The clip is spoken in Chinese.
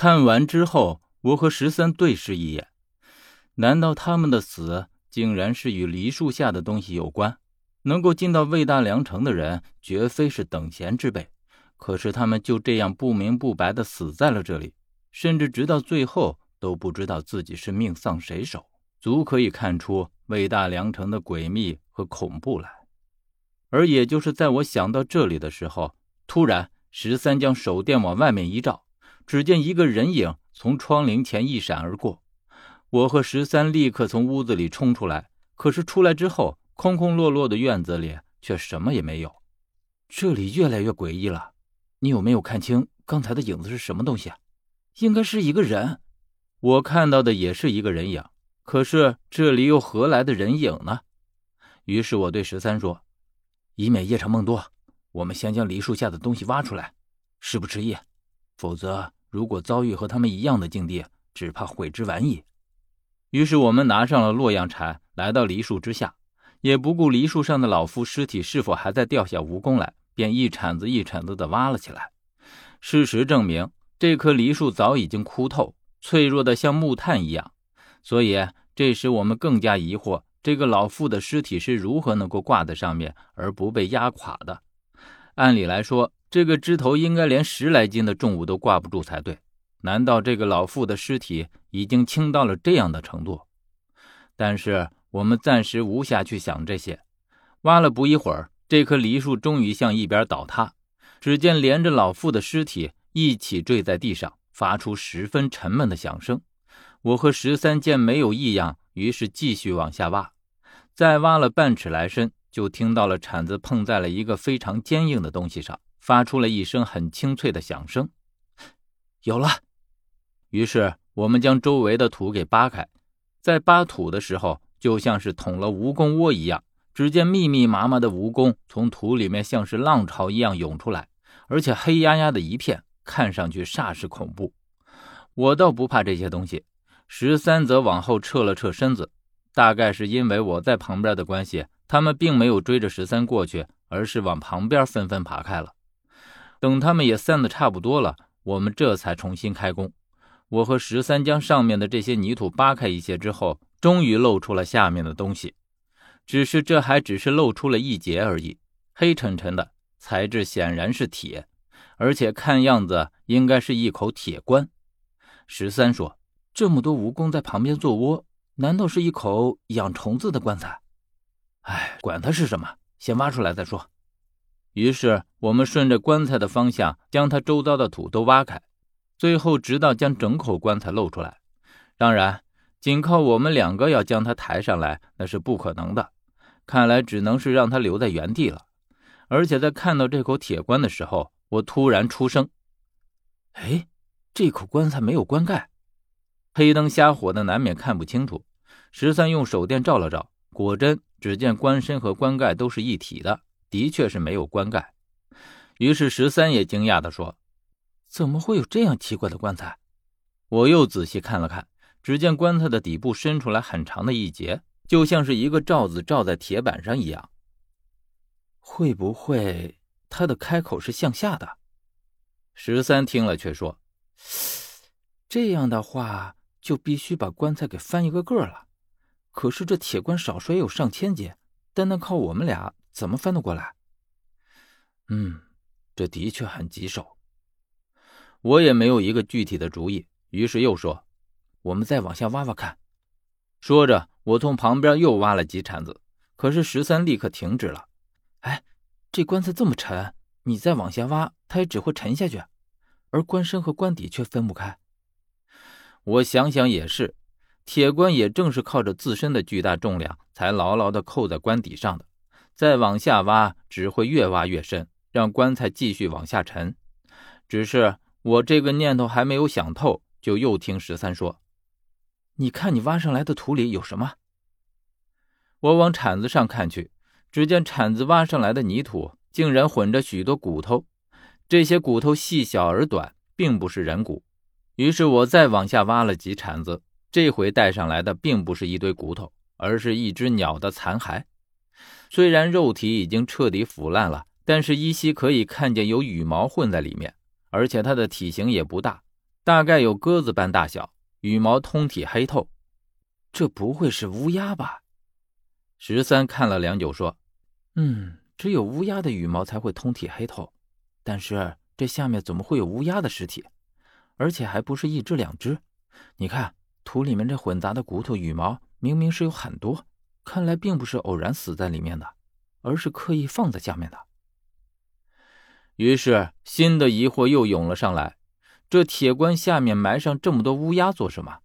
看完之后，我和十三对视一眼，难道他们的死竟然是与梨树下的东西有关？能够进到魏大良城的人，绝非是等闲之辈。可是他们就这样不明不白的死在了这里，甚至直到最后都不知道自己是命丧谁手，足可以看出魏大良城的诡秘和恐怖来。而也就是在我想到这里的时候，突然十三将手电往外面一照，只见一个人影从窗棂前一闪而过。我和十三立刻从屋子里冲出来，可是出来之后，空空落落的院子里却什么也没有。这里越来越诡异了。你有没有看清刚才的影子是什么东西啊？应该是一个人，我看到的也是一个人影。可是这里又何来的人影呢？于是我对十三说：“以免夜长梦多，我们先将梨树下的东西挖出来，事不迟疑。否则，如果遭遇和他们一样的境地，只怕悔之晚矣。”于是我们拿上了洛阳铲，来到梨树之下，也不顾梨树上的老妇尸体是否还在掉下蜈蚣来。便一铲子一铲子的挖了起来。事实证明，这棵梨树早已经枯透，脆弱的像木炭一样。所以这时我们更加疑惑，这个老妇的尸体是如何能够挂在上面而不被压垮的？按理来说，这个枝头应该连十来斤的重物都挂不住才对。难道这个老妇的尸体已经轻到了这样的程度？但是我们暂时无暇去想这些。挖了不一会儿。这棵梨树终于向一边倒塌，只见连着老妇的尸体一起坠在地上，发出十分沉闷的响声。我和十三见没有异样，于是继续往下挖。再挖了半尺来深，就听到了铲子碰在了一个非常坚硬的东西上，发出了一声很清脆的响声。有了。于是我们将周围的土给扒开，在扒土的时候，就像是捅了蜈蚣窝一样。只见密密麻麻的蜈蚣从土里面像是浪潮一样涌出来，而且黑压压的一片，看上去煞是恐怖。我倒不怕这些东西，十三则往后撤了撤身子。大概是因为我在旁边的关系，他们并没有追着十三过去，而是往旁边纷纷爬开了。等他们也散的差不多了，我们这才重新开工。我和十三将上面的这些泥土扒开一些之后，终于露出了下面的东西。只是这还只是露出了一截而已，黑沉沉的材质显然是铁，而且看样子应该是一口铁棺。十三说：“这么多蜈蚣在旁边做窝，难道是一口养虫子的棺材？”哎，管它是什么，先挖出来再说。于是我们顺着棺材的方向，将它周遭的土都挖开，最后直到将整口棺材露出来。当然，仅靠我们两个要将它抬上来，那是不可能的。看来只能是让他留在原地了。而且在看到这口铁棺的时候，我突然出声：“哎，这口棺材没有棺盖。”黑灯瞎火的，难免看不清楚。十三用手电照了照，果真只见棺身和棺盖都是一体的，的确是没有棺盖。于是十三也惊讶地说：“怎么会有这样奇怪的棺材？”我又仔细看了看，只见棺材的底部伸出来很长的一截。就像是一个罩子罩在铁板上一样。会不会它的开口是向下的？十三听了却说：“这样的话，就必须把棺材给翻一个个了。可是这铁棺少说也有上千斤，单单靠我们俩怎么翻得过来？”嗯，这的确很棘手。我也没有一个具体的主意，于是又说：“我们再往下挖挖看。”说着。我从旁边又挖了几铲子，可是十三立刻停止了。哎，这棺材这么沉，你再往下挖，它也只会沉下去，而棺身和棺底却分不开。我想想也是，铁棺也正是靠着自身的巨大重量才牢牢地扣在棺底上的，再往下挖只会越挖越深，让棺材继续往下沉。只是我这个念头还没有想透，就又听十三说。你看，你挖上来的土里有什么？我往铲子上看去，只见铲子挖上来的泥土竟然混着许多骨头，这些骨头细小而短，并不是人骨。于是我再往下挖了几铲子，这回带上来的并不是一堆骨头，而是一只鸟的残骸。虽然肉体已经彻底腐烂了，但是依稀可以看见有羽毛混在里面，而且它的体型也不大。大概有鸽子般大小，羽毛通体黑透。这不会是乌鸦吧？十三看了良久，说：“嗯，只有乌鸦的羽毛才会通体黑透，但是这下面怎么会有乌鸦的尸体？而且还不是一只两只？你看土里面这混杂的骨头、羽毛，明明是有很多，看来并不是偶然死在里面的，而是刻意放在下面的。”于是新的疑惑又涌了上来：这铁棺下面埋上这么多乌鸦做什么？